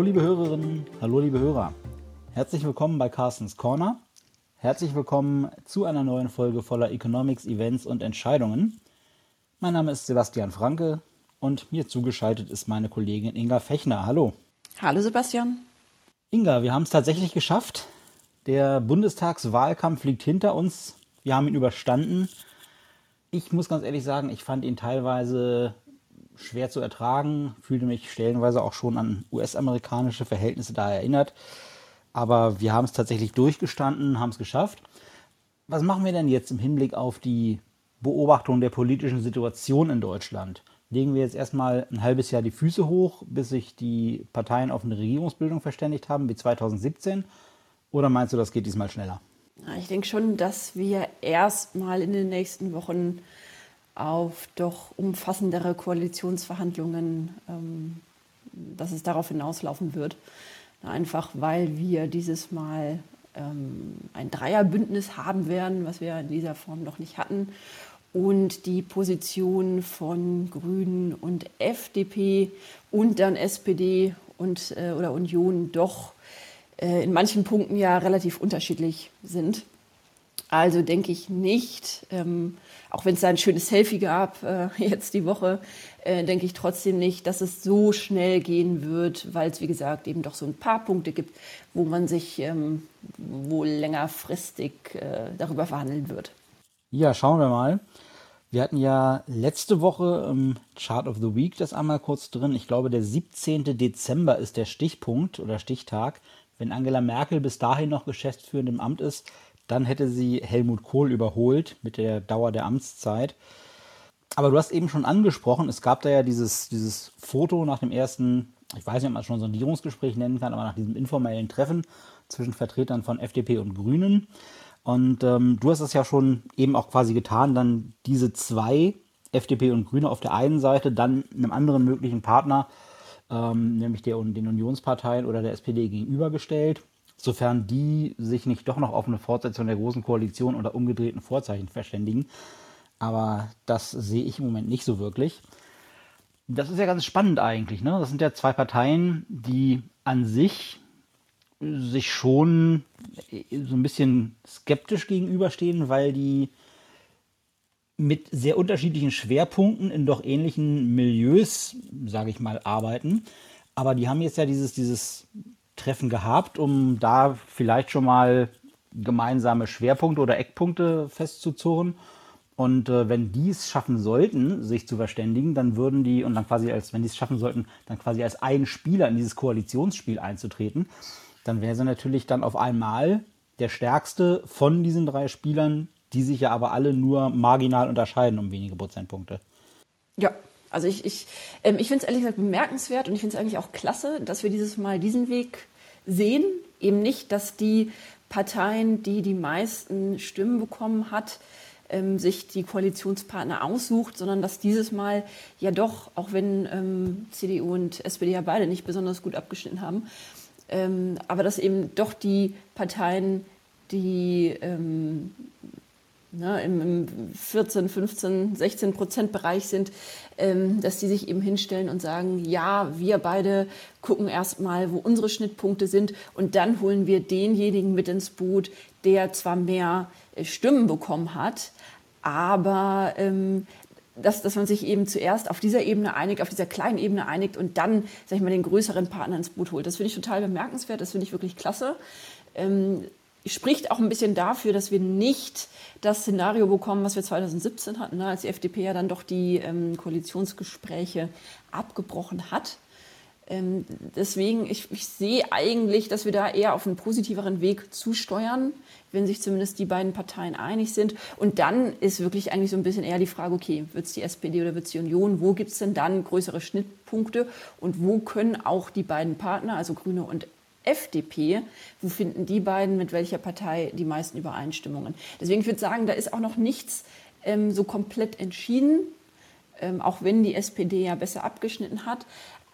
Hallo liebe Hörerinnen, hallo liebe Hörer. Herzlich willkommen bei Carstens Corner. Herzlich willkommen zu einer neuen Folge voller Economics, Events und Entscheidungen. Mein Name ist Sebastian Franke und mir zugeschaltet ist meine Kollegin Inga Fechner. Hallo. Hallo Sebastian. Inga, wir haben es tatsächlich geschafft. Der Bundestagswahlkampf liegt hinter uns. Wir haben ihn überstanden. Ich muss ganz ehrlich sagen, ich fand ihn teilweise schwer zu ertragen, fühlte mich stellenweise auch schon an US-amerikanische Verhältnisse da erinnert. Aber wir haben es tatsächlich durchgestanden, haben es geschafft. Was machen wir denn jetzt im Hinblick auf die Beobachtung der politischen Situation in Deutschland? Legen wir jetzt erstmal ein halbes Jahr die Füße hoch, bis sich die Parteien auf eine Regierungsbildung verständigt haben, wie 2017? Oder meinst du, das geht diesmal schneller? Ich denke schon, dass wir erstmal in den nächsten Wochen auf doch umfassendere Koalitionsverhandlungen, ähm, dass es darauf hinauslaufen wird. Einfach weil wir dieses Mal ähm, ein Dreierbündnis haben werden, was wir in dieser Form noch nicht hatten. Und die Position von Grünen und FDP und dann SPD und, äh, oder Union doch äh, in manchen Punkten ja relativ unterschiedlich sind. Also denke ich nicht, ähm, auch wenn es da ein schönes Selfie gab äh, jetzt die Woche, äh, denke ich trotzdem nicht, dass es so schnell gehen wird, weil es, wie gesagt, eben doch so ein paar Punkte gibt, wo man sich ähm, wohl längerfristig äh, darüber verhandeln wird. Ja, schauen wir mal. Wir hatten ja letzte Woche im Chart of the Week das einmal kurz drin. Ich glaube, der 17. Dezember ist der Stichpunkt oder Stichtag. Wenn Angela Merkel bis dahin noch geschäftsführend im Amt ist, dann hätte sie Helmut Kohl überholt mit der Dauer der Amtszeit. Aber du hast eben schon angesprochen, es gab da ja dieses, dieses Foto nach dem ersten, ich weiß nicht, ob man es schon Sondierungsgespräch nennen kann, aber nach diesem informellen Treffen zwischen Vertretern von FDP und Grünen. Und ähm, du hast es ja schon eben auch quasi getan, dann diese zwei, FDP und Grüne auf der einen Seite, dann einem anderen möglichen Partner, ähm, nämlich der, den Unionsparteien oder der SPD gegenübergestellt sofern die sich nicht doch noch auf eine Fortsetzung der Großen Koalition oder umgedrehten Vorzeichen verständigen. Aber das sehe ich im Moment nicht so wirklich. Das ist ja ganz spannend eigentlich. Ne? Das sind ja zwei Parteien, die an sich sich schon so ein bisschen skeptisch gegenüberstehen, weil die mit sehr unterschiedlichen Schwerpunkten in doch ähnlichen Milieus, sage ich mal, arbeiten. Aber die haben jetzt ja dieses, dieses Treffen gehabt, um da vielleicht schon mal gemeinsame Schwerpunkte oder Eckpunkte festzuzurren. Und äh, wenn die es schaffen sollten, sich zu verständigen, dann würden die, und dann quasi als, wenn die es schaffen sollten, dann quasi als ein Spieler in dieses Koalitionsspiel einzutreten, dann wäre sie natürlich dann auf einmal der stärkste von diesen drei Spielern, die sich ja aber alle nur marginal unterscheiden um wenige Prozentpunkte. Ja, also ich, ich, ähm, ich finde es ehrlich gesagt bemerkenswert und ich finde es eigentlich auch klasse, dass wir dieses Mal diesen Weg sehen. Eben nicht, dass die Parteien, die die meisten Stimmen bekommen hat, ähm, sich die Koalitionspartner aussucht, sondern dass dieses Mal ja doch, auch wenn ähm, CDU und SPD ja beide nicht besonders gut abgeschnitten haben, ähm, aber dass eben doch die Parteien, die ähm, ne, im, im 14, 15, 16 Prozent Bereich sind, ähm, dass die sich eben hinstellen und sagen, ja, wir beide gucken erstmal, wo unsere Schnittpunkte sind und dann holen wir denjenigen mit ins Boot, der zwar mehr äh, Stimmen bekommen hat, aber ähm, dass, dass man sich eben zuerst auf dieser Ebene einigt, auf dieser kleinen Ebene einigt und dann, sag ich mal, den größeren Partner ins Boot holt. Das finde ich total bemerkenswert, das finde ich wirklich klasse. Ähm, spricht auch ein bisschen dafür, dass wir nicht das Szenario bekommen, was wir 2017 hatten, ne, als die FDP ja dann doch die ähm, Koalitionsgespräche abgebrochen hat. Ähm, deswegen, ich, ich sehe eigentlich, dass wir da eher auf einen positiveren Weg zusteuern, wenn sich zumindest die beiden Parteien einig sind. Und dann ist wirklich eigentlich so ein bisschen eher die Frage, okay, wird es die SPD oder wird es die Union? Wo gibt es denn dann größere Schnittpunkte? Und wo können auch die beiden Partner, also Grüne und FDP, wo finden die beiden mit welcher Partei die meisten Übereinstimmungen? Deswegen würde ich sagen, da ist auch noch nichts ähm, so komplett entschieden, ähm, auch wenn die SPD ja besser abgeschnitten hat.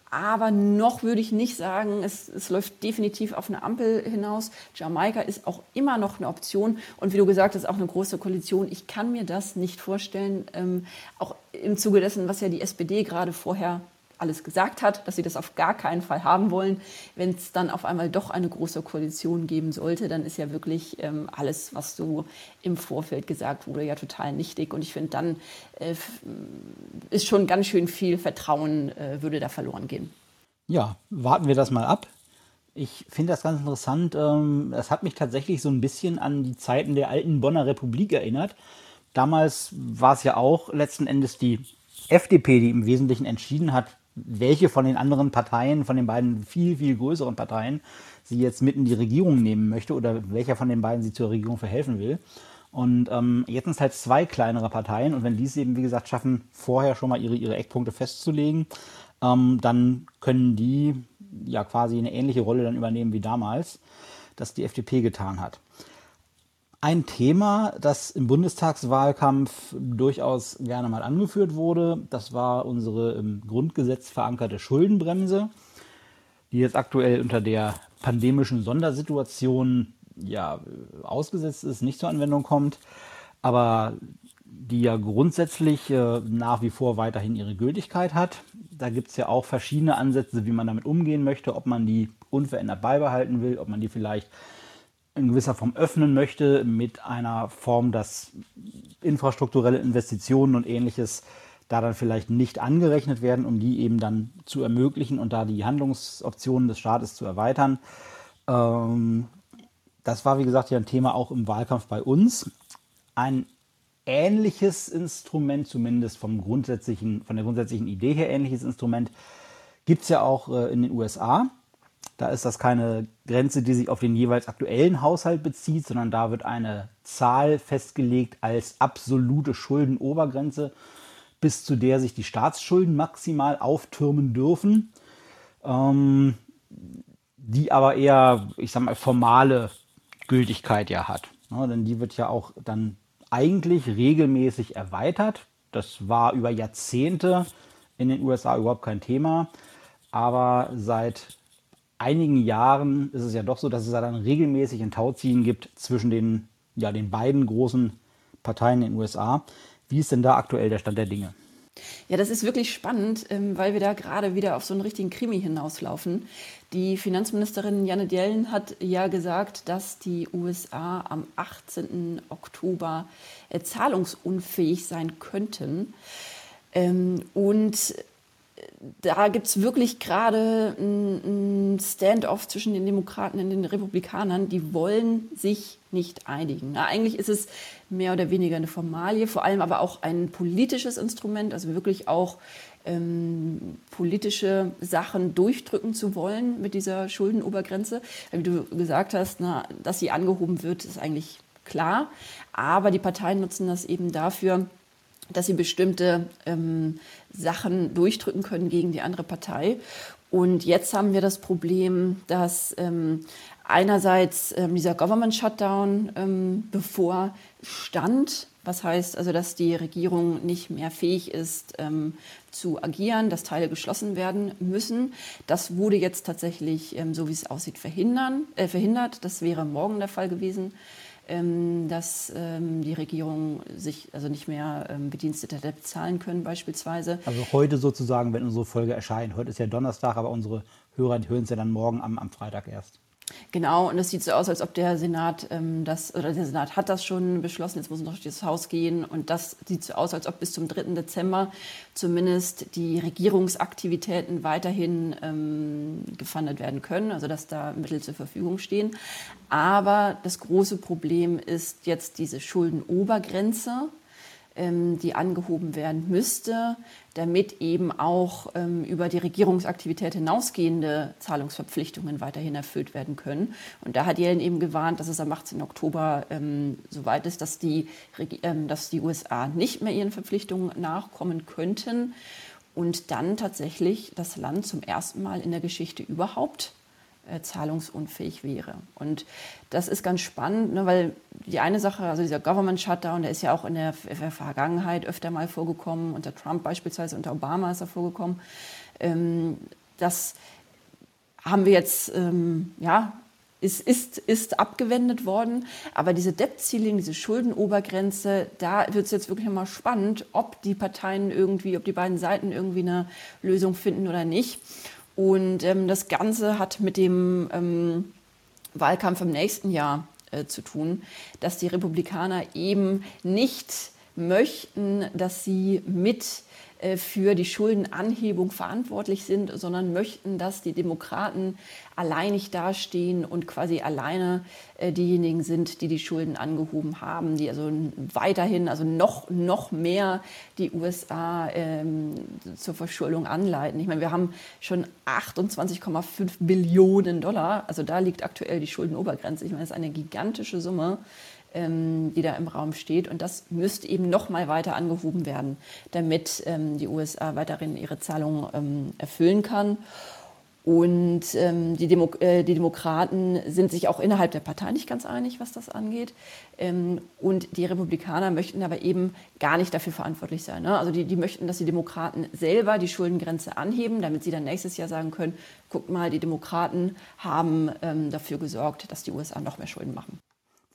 Aber noch würde ich nicht sagen, es, es, läuft definitiv auf eine Ampel hinaus. Jamaika ist auch immer noch eine Option. Und wie du gesagt hast, auch eine große Koalition. Ich kann mir das nicht vorstellen, ähm, auch im Zuge dessen, was ja die SPD gerade vorher alles gesagt hat, dass sie das auf gar keinen Fall haben wollen. Wenn es dann auf einmal doch eine große Koalition geben sollte, dann ist ja wirklich ähm, alles, was so im Vorfeld gesagt wurde, ja total nichtig. Und ich finde, dann äh, ist schon ganz schön viel Vertrauen, äh, würde da verloren gehen. Ja, warten wir das mal ab. Ich finde das ganz interessant. Ähm, es hat mich tatsächlich so ein bisschen an die Zeiten der alten Bonner Republik erinnert. Damals war es ja auch letzten Endes die FDP, die im Wesentlichen entschieden hat, welche von den anderen Parteien, von den beiden viel, viel größeren Parteien, sie jetzt mit in die Regierung nehmen möchte oder welcher von den beiden sie zur Regierung verhelfen will. Und ähm, jetzt sind es halt zwei kleinere Parteien und wenn die es eben, wie gesagt, schaffen, vorher schon mal ihre, ihre Eckpunkte festzulegen, ähm, dann können die ja quasi eine ähnliche Rolle dann übernehmen wie damals, das die FDP getan hat. Ein Thema, das im Bundestagswahlkampf durchaus gerne mal angeführt wurde, das war unsere im Grundgesetz verankerte Schuldenbremse, die jetzt aktuell unter der pandemischen Sondersituation ja ausgesetzt ist, nicht zur Anwendung kommt, aber die ja grundsätzlich äh, nach wie vor weiterhin ihre Gültigkeit hat. Da gibt es ja auch verschiedene Ansätze, wie man damit umgehen möchte, ob man die unverändert beibehalten will, ob man die vielleicht in gewisser Form öffnen möchte mit einer Form, dass infrastrukturelle Investitionen und ähnliches da dann vielleicht nicht angerechnet werden, um die eben dann zu ermöglichen und da die Handlungsoptionen des Staates zu erweitern. Ähm, das war, wie gesagt, ja ein Thema auch im Wahlkampf bei uns. Ein ähnliches Instrument, zumindest vom grundsätzlichen, von der grundsätzlichen Idee her ähnliches Instrument, gibt es ja auch äh, in den USA. Da ist das keine Grenze, die sich auf den jeweils aktuellen Haushalt bezieht, sondern da wird eine Zahl festgelegt als absolute Schuldenobergrenze, bis zu der sich die Staatsschulden maximal auftürmen dürfen, ähm, die aber eher, ich sag mal, formale Gültigkeit ja hat. Ja, denn die wird ja auch dann eigentlich regelmäßig erweitert. Das war über Jahrzehnte in den USA überhaupt kein Thema. Aber seit einigen Jahren ist es ja doch so, dass es da dann regelmäßig ein Tauziehen gibt zwischen den, ja, den beiden großen Parteien in den USA. Wie ist denn da aktuell der Stand der Dinge? Ja, das ist wirklich spannend, ähm, weil wir da gerade wieder auf so einen richtigen Krimi hinauslaufen. Die Finanzministerin Janet Yellen hat ja gesagt, dass die USA am 18. Oktober äh, zahlungsunfähig sein könnten. Ähm, und da gibt es wirklich gerade ein Standoff zwischen den Demokraten und den Republikanern. Die wollen sich nicht einigen. Na, eigentlich ist es mehr oder weniger eine Formalie, vor allem aber auch ein politisches Instrument, also wirklich auch ähm, politische Sachen durchdrücken zu wollen mit dieser Schuldenobergrenze. Wie du gesagt hast, na, dass sie angehoben wird, ist eigentlich klar. Aber die Parteien nutzen das eben dafür, dass sie bestimmte ähm, Sachen durchdrücken können gegen die andere Partei. Und jetzt haben wir das Problem, dass ähm, einerseits ähm, dieser Government Shutdown ähm, bevorstand, was heißt also, dass die Regierung nicht mehr fähig ist ähm, zu agieren, dass Teile geschlossen werden müssen. Das wurde jetzt tatsächlich, ähm, so wie es aussieht, verhindern, äh, verhindert. Das wäre morgen der Fall gewesen. Ähm, dass ähm, die Regierung sich also nicht mehr ähm, Bedienstete bezahlen können beispielsweise. Also heute sozusagen, wenn unsere Folge erscheint. Heute ist ja Donnerstag, aber unsere Hörer hören es ja dann morgen am, am Freitag erst. Genau, und es sieht so aus, als ob der Senat ähm, das, oder der Senat hat das schon beschlossen, jetzt muss noch durch das Haus gehen. Und das sieht so aus, als ob bis zum 3. Dezember zumindest die Regierungsaktivitäten weiterhin ähm, gefundet werden können, also dass da Mittel zur Verfügung stehen. Aber das große Problem ist jetzt diese Schuldenobergrenze die angehoben werden müsste, damit eben auch ähm, über die Regierungsaktivität hinausgehende Zahlungsverpflichtungen weiterhin erfüllt werden können. Und da hat Yellen eben gewarnt, dass es am 18. Oktober ähm, soweit ist, dass die, ähm, dass die USA nicht mehr ihren Verpflichtungen nachkommen könnten und dann tatsächlich das Land zum ersten Mal in der Geschichte überhaupt äh, zahlungsunfähig wäre. Und das ist ganz spannend, ne, weil die eine Sache, also dieser Government Shutdown, der ist ja auch in der, in der Vergangenheit öfter mal vorgekommen, unter Trump beispielsweise, unter Obama ist er vorgekommen. Ähm, das haben wir jetzt, ähm, ja, ist, ist, ist abgewendet worden. Aber diese Debt-Ceiling, diese Schuldenobergrenze, da wird es jetzt wirklich mal spannend, ob die Parteien irgendwie, ob die beiden Seiten irgendwie eine Lösung finden oder nicht. Und ähm, das Ganze hat mit dem ähm, Wahlkampf im nächsten Jahr äh, zu tun, dass die Republikaner eben nicht möchten, dass sie mit für die Schuldenanhebung verantwortlich sind, sondern möchten, dass die Demokraten alleinig dastehen und quasi alleine äh, diejenigen sind, die die Schulden angehoben haben, die also weiterhin, also noch, noch mehr die USA ähm, zur Verschuldung anleiten. Ich meine, wir haben schon 28,5 Billionen Dollar, also da liegt aktuell die Schuldenobergrenze. Ich meine, das ist eine gigantische Summe die da im Raum steht. Und das müsste eben noch mal weiter angehoben werden, damit ähm, die USA weiterhin ihre Zahlungen ähm, erfüllen kann. Und ähm, die, Demo äh, die, Demokraten sind sich auch innerhalb der Partei nicht ganz einig, was das angeht. Ähm, und die Republikaner möchten aber eben gar nicht dafür verantwortlich sein. Ne? Also die, die, möchten, dass die Demokraten selber die Schuldengrenze anheben, damit sie dann nächstes Jahr sagen können, guckt mal, die Demokraten haben ähm, dafür gesorgt, dass die USA noch mehr Schulden machen.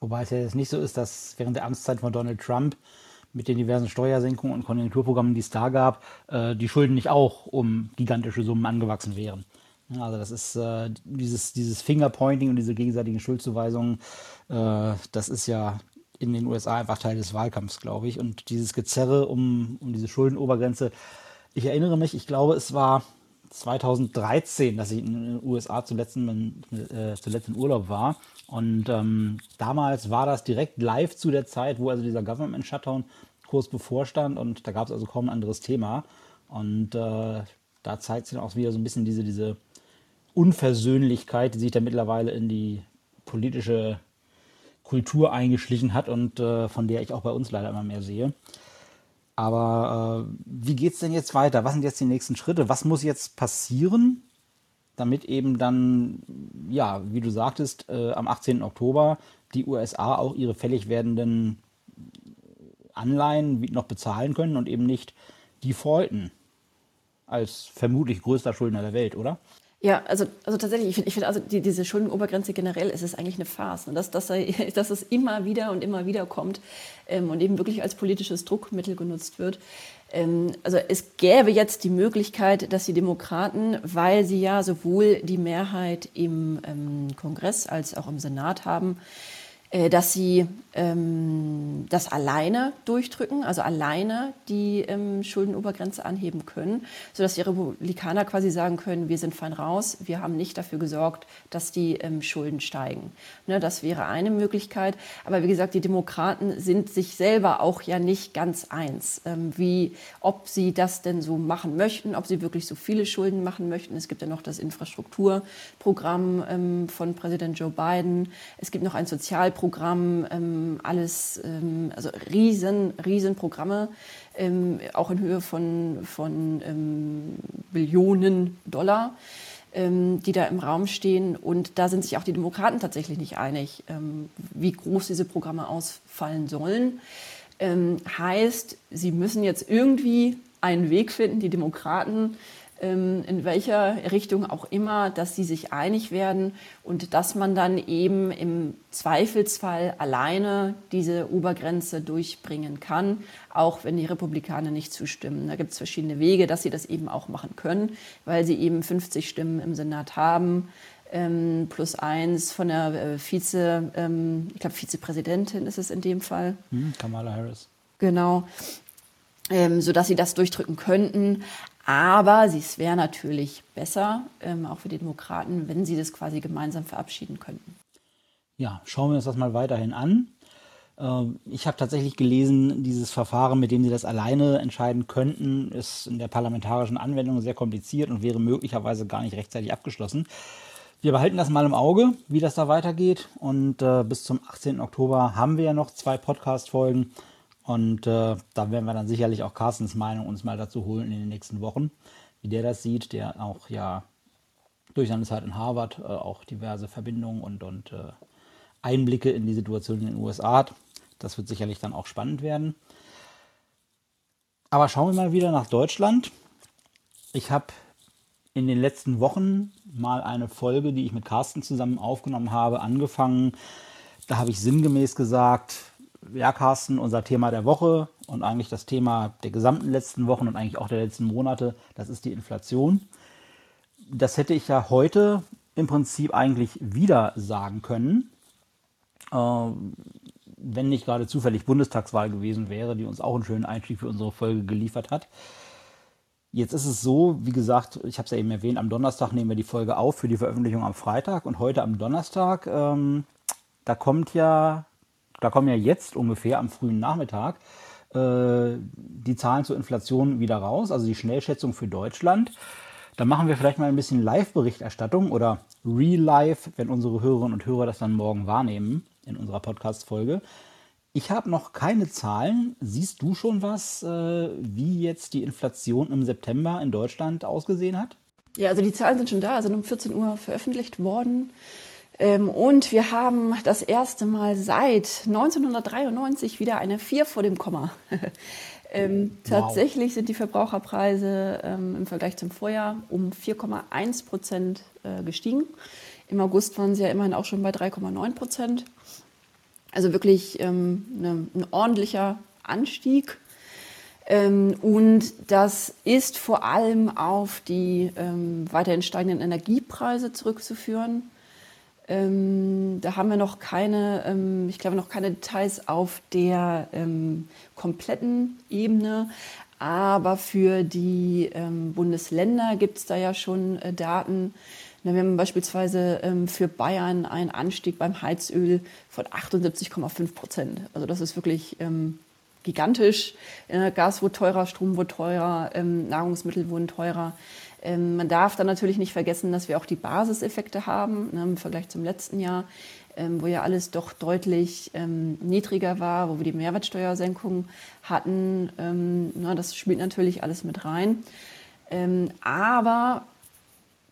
Wobei es ja jetzt nicht so ist, dass während der Amtszeit von Donald Trump mit den diversen Steuersenkungen und Konjunkturprogrammen, die es da gab, äh, die Schulden nicht auch um gigantische Summen angewachsen wären. Also das ist äh, dieses, dieses Fingerpointing und diese gegenseitigen Schuldzuweisungen, äh, das ist ja in den USA einfach Teil des Wahlkampfs, glaube ich. Und dieses Gezerre um, um diese Schuldenobergrenze, ich erinnere mich, ich glaube, es war 2013, dass ich in den USA zuletzt, äh, zuletzt in Urlaub war. Und ähm, damals war das direkt live zu der Zeit, wo also dieser Government Shutdown kurz bevorstand und da gab es also kaum ein anderes Thema. Und äh, da zeigt sich dann auch wieder so ein bisschen diese, diese Unversöhnlichkeit, die sich da mittlerweile in die politische Kultur eingeschlichen hat und äh, von der ich auch bei uns leider immer mehr sehe. Aber äh, wie geht es denn jetzt weiter? Was sind jetzt die nächsten Schritte? Was muss jetzt passieren, damit eben dann, ja, wie du sagtest, äh, am 18. Oktober die USA auch ihre fällig werdenden Anleihen noch bezahlen können und eben nicht defaulten als vermutlich größter Schuldner der Welt, oder? Ja, also, also tatsächlich, ich finde, ich find also die, diese Schuldenobergrenze generell ist es eigentlich eine Farce. Und ne? dass, dass, dass es immer wieder und immer wieder kommt ähm, und eben wirklich als politisches Druckmittel genutzt wird. Ähm, also es gäbe jetzt die Möglichkeit, dass die Demokraten, weil sie ja sowohl die Mehrheit im ähm, Kongress als auch im Senat haben, dass sie ähm, das alleine durchdrücken, also alleine die ähm, Schuldenobergrenze anheben können, sodass die Republikaner quasi sagen können, wir sind fein raus, wir haben nicht dafür gesorgt, dass die ähm, Schulden steigen. Ne, das wäre eine Möglichkeit. Aber wie gesagt, die Demokraten sind sich selber auch ja nicht ganz eins, ähm, wie, ob sie das denn so machen möchten, ob sie wirklich so viele Schulden machen möchten. Es gibt ja noch das Infrastrukturprogramm ähm, von Präsident Joe Biden. Es gibt noch ein Sozialprogramm Programm, ähm, alles, ähm, also riesen, riesen Programme, ähm, auch in Höhe von, von ähm, Billionen Dollar, ähm, die da im Raum stehen. Und da sind sich auch die Demokraten tatsächlich nicht einig, wie groß diese Programme ausfallen sollen. heißt, sie müssen jetzt irgendwie einen Weg finden, die Demokraten in welcher Richtung auch immer, dass sie sich einig werden und dass man dann eben im Zweifelsfall alleine diese Obergrenze durchbringen kann, auch wenn die Republikaner nicht zustimmen. Da gibt es verschiedene Wege, dass sie das eben auch machen können, weil sie eben 50 Stimmen im Senat haben. Ähm, plus eins von der äh, Vize, ähm, ich glaube Vizepräsidentin ist es in dem Fall. Hm, Kamala Harris. Genau. Ähm, sodass sie das durchdrücken könnten. Aber es wäre natürlich besser, ähm, auch für die Demokraten, wenn sie das quasi gemeinsam verabschieden könnten. Ja, schauen wir uns das mal weiterhin an. Ähm, ich habe tatsächlich gelesen, dieses Verfahren, mit dem sie das alleine entscheiden könnten, ist in der parlamentarischen Anwendung sehr kompliziert und wäre möglicherweise gar nicht rechtzeitig abgeschlossen. Wir behalten das mal im Auge, wie das da weitergeht. Und äh, bis zum 18. Oktober haben wir ja noch zwei Podcast-Folgen. Und äh, da werden wir dann sicherlich auch Carstens Meinung uns mal dazu holen in den nächsten Wochen, wie der das sieht, der auch ja durch seine Zeit in Harvard äh, auch diverse Verbindungen und, und äh, Einblicke in die Situation in den USA hat. Das wird sicherlich dann auch spannend werden. Aber schauen wir mal wieder nach Deutschland. Ich habe in den letzten Wochen mal eine Folge, die ich mit Carsten zusammen aufgenommen habe, angefangen. Da habe ich sinngemäß gesagt, ja, Carsten, unser Thema der Woche und eigentlich das Thema der gesamten letzten Wochen und eigentlich auch der letzten Monate, das ist die Inflation. Das hätte ich ja heute im Prinzip eigentlich wieder sagen können, äh, wenn nicht gerade zufällig Bundestagswahl gewesen wäre, die uns auch einen schönen Einstieg für unsere Folge geliefert hat. Jetzt ist es so, wie gesagt, ich habe es ja eben erwähnt, am Donnerstag nehmen wir die Folge auf für die Veröffentlichung am Freitag und heute am Donnerstag, ähm, da kommt ja, da kommen ja jetzt ungefähr am frühen Nachmittag äh, die Zahlen zur Inflation wieder raus, also die Schnellschätzung für Deutschland. Da machen wir vielleicht mal ein bisschen Live-Berichterstattung oder Real-Life, wenn unsere Hörerinnen und Hörer das dann morgen wahrnehmen in unserer Podcast-Folge. Ich habe noch keine Zahlen. Siehst du schon was, äh, wie jetzt die Inflation im September in Deutschland ausgesehen hat? Ja, also die Zahlen sind schon da, sind um 14 Uhr veröffentlicht worden. Ähm, und wir haben das erste Mal seit 1993 wieder eine 4 vor dem Komma. ähm, wow. Tatsächlich sind die Verbraucherpreise ähm, im Vergleich zum Vorjahr um 4,1 Prozent äh, gestiegen. Im August waren sie ja immerhin auch schon bei 3,9 Prozent. Also wirklich ähm, ne, ein ordentlicher Anstieg. Ähm, und das ist vor allem auf die ähm, weiterhin steigenden Energiepreise zurückzuführen. Ähm, da haben wir noch keine, ähm, ich glaube, noch keine Details auf der ähm, kompletten Ebene. Aber für die Bundesländer gibt es da ja schon äh, Daten, wir haben beispielsweise ähm, für Bayern einen Anstieg beim Heizöl von 78,5 Prozent. Also das ist wirklich ähm, gigantisch. Äh, Gas wurde teurer, Strom wurde teurer, ähm, Nahrungsmittel wurden teurer. Ähm, man darf dann natürlich nicht vergessen, dass wir auch die Basiseffekte haben ne, im Vergleich zum letzten Jahr, ähm, wo ja alles doch deutlich ähm, niedriger war, wo wir die Mehrwertsteuersenkung hatten. Na, das spielt natürlich alles mit rein. aber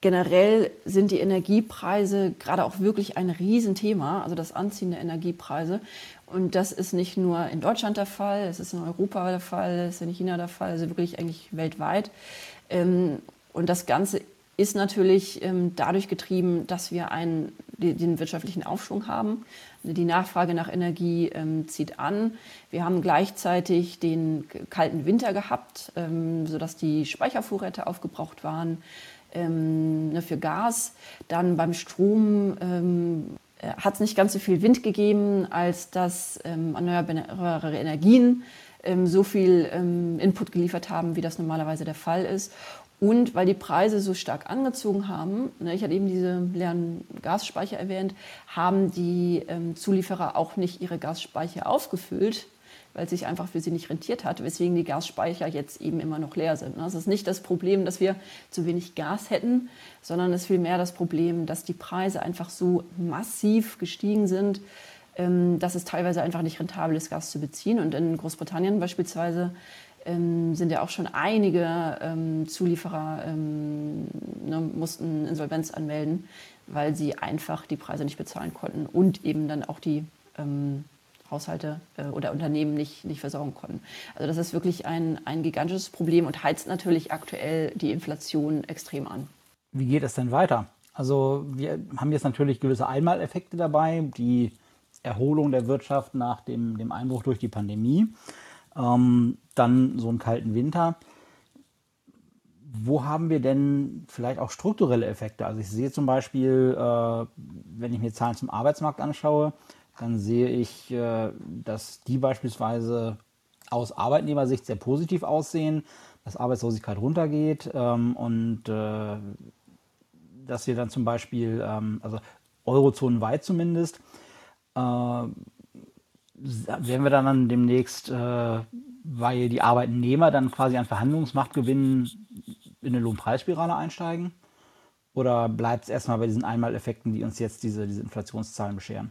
Generell sind die Energiepreise gerade auch wirklich ein Riesenthema, also das Anziehen der Energiepreise. Und das ist nicht nur in Deutschland der Fall, es ist in Europa der Fall, es ist in China der Fall, also wirklich eigentlich weltweit. Ähm, und das Ganze ist natürlich ähm, dadurch getrieben, dass wir einen, den wirtschaftlichen Aufschwung haben. Die Nachfrage nach Energie ähm, zieht an. Wir haben gleichzeitig den kalten Winter gehabt, sodass die Speichervorräte aufgebraucht waren ähm, ne, für Gas. Dann beim Strom ähm, äh, hat es nicht ganz so viel Wind gegeben, als dass ähm, erneuerbare Energien ähm, so viel ähm, Input geliefert haben, wie das normalerweise der Fall ist. Und weil die Preise so stark angezogen haben, ne, ich hatte eben diese leeren Gasspeicher erwähnt, haben die ähm, Zulieferer auch nicht ihre Gasspeicher aufgefüllt, weil es sich einfach für sie nicht rentiert hat, weswegen die Gasspeicher jetzt eben immer noch leer sind. Das ist nicht das Problem, dass wir zu wenig Gas hätten, sondern es ist vielmehr das Problem, dass die Preise einfach so massiv gestiegen sind, ähm, dass es teilweise einfach nicht rentabel ist, Gas zu beziehen. Und in Großbritannien beispielsweise ähm, sind ja auch schon einige ähm, Zulieferer ne, mussten Insolvenz anmelden, weil sie einfach die Preise nicht bezahlen konnten und eben dann auch die Haushalte äh, oder Unternehmen nicht, nicht versorgen konnten. Also das ist wirklich ein, ein gigantisches Problem und heizt natürlich aktuell die Inflation extrem an. Wie geht es denn weiter? Also wir haben jetzt natürlich gewisse Einmaleffekte dabei, die Erholung der Wirtschaft nach dem, dem Einbruch durch die Pandemie, ähm, dann so einen kalten Winter. Wo haben wir denn vielleicht auch strukturelle Effekte? Also ich sehe zum Beispiel, äh, wenn ich mir Zahlen zum Arbeitsmarkt anschaue, dann sehe ich, äh, dass die beispielsweise aus Arbeitnehmersicht sehr positiv aussehen, dass Arbeitslosigkeit runtergeht ähm, und äh, dass wir dann zum Beispiel, ähm, also eurozonenweit zumindest, äh, werden wir dann demnächst, weil die Arbeitnehmer dann quasi an Verhandlungsmacht gewinnen, in eine Lohnpreisspirale einsteigen? Oder bleibt es erstmal bei diesen Einmaleffekten, die uns jetzt diese, diese Inflationszahlen bescheren?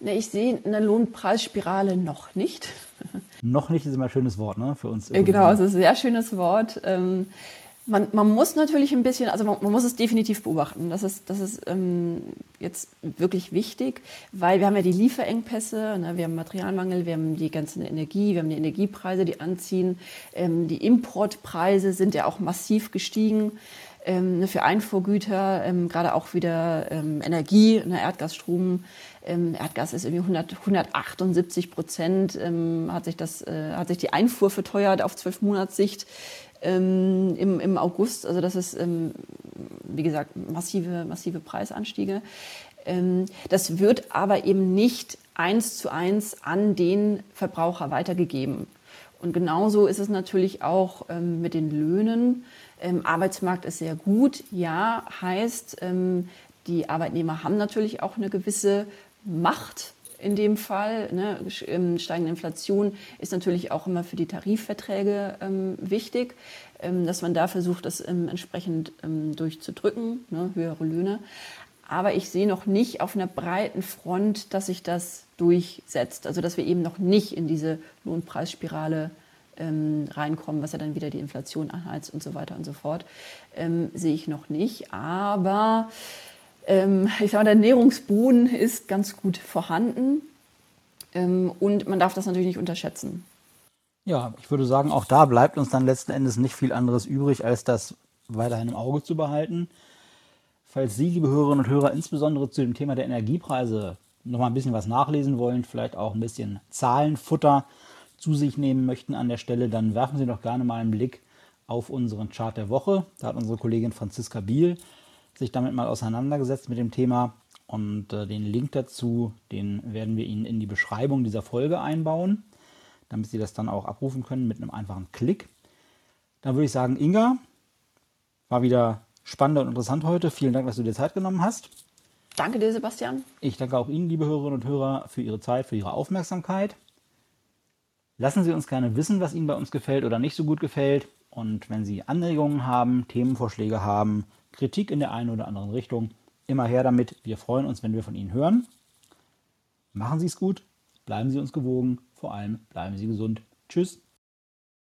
Ich sehe eine Lohnpreisspirale noch nicht. Noch nicht ist immer ein schönes Wort, ne? Für uns. Irgendwie. Genau, es ist ein sehr schönes Wort. Ähm, man, man, muss natürlich ein bisschen, also man, man, muss es definitiv beobachten. Das ist, das ist ähm, jetzt wirklich wichtig, weil wir haben ja die Lieferengpässe, ne, wir haben Materialmangel, wir haben die ganze Energie, wir haben die Energiepreise, die anziehen. Ähm, die Importpreise sind ja auch massiv gestiegen. ähm, ne, für Einfuhrgüter, ähm, gerade auch wieder ähm, Energie, ne, Erdgasstrom. Ähm, Erdgas ist irgendwie 100, 178 Prozent, ähm, hat, sich das, äh, hat sich die Einfuhr verteuert auf zwölf Monatssicht ähm, im, im August. Also das ist, wie gesagt, massive, massive Preisanstiege. das wird aber eben nicht eins zu eins an den Verbraucher weitergegeben. Und genauso ist es natürlich auch mit den Löhnen. Ähm, Arbeitsmarkt ist sehr gut. Ja, heißt, ähm, die Arbeitnehmer haben natürlich auch eine gewisse Macht in dem Fall. Ne? Ähm, steigende Inflation ist natürlich auch immer für die Tarifverträge ähm, wichtig, ähm, dass man da versucht, das ähm, entsprechend durchzudrücken, ne? höhere Löhne. Aber ich sehe noch nicht auf einer breiten Front, dass sich das durchsetzt. Also dass wir eben noch nicht in diese Lohnpreisspirale ähm, reinkommen, was ja dann wieder die Inflation anheizt und so weiter und so fort, ähm, sehe ich noch nicht. Aber ähm, ich sage mal, der Ernährungsboden ist ganz gut vorhanden ähm, und man darf das natürlich nicht unterschätzen. Ja, ich würde sagen, auch da bleibt uns dann letzten Endes nicht viel anderes übrig, als das weiterhin im Auge zu behalten. Falls Sie, liebe Hörerinnen und Hörer, insbesondere zu dem Thema der Energiepreise noch mal ein bisschen was nachlesen wollen, vielleicht auch ein bisschen Zahlenfutter, zu sich nehmen möchten an der Stelle, dann werfen Sie doch gerne mal einen Blick auf unseren Chart der Woche. Da hat unsere Kollegin Franziska Biel sich damit mal auseinandergesetzt mit dem Thema und äh, den Link dazu, den werden wir Ihnen in die Beschreibung dieser Folge einbauen, damit Sie das dann auch abrufen können mit einem einfachen Klick. Dann würde ich sagen, Inga, war wieder spannend und interessant heute. Vielen Dank, dass du dir Zeit genommen hast. Danke dir, Sebastian. Ich danke auch Ihnen, liebe Hörerinnen und Hörer, für Ihre Zeit, für Ihre Aufmerksamkeit. Lassen Sie uns gerne wissen, was Ihnen bei uns gefällt oder nicht so gut gefällt. Und wenn Sie Anregungen haben, Themenvorschläge haben, Kritik in der einen oder anderen Richtung, immer her damit. Wir freuen uns, wenn wir von Ihnen hören. Machen Sie es gut, bleiben Sie uns gewogen, vor allem bleiben Sie gesund. Tschüss.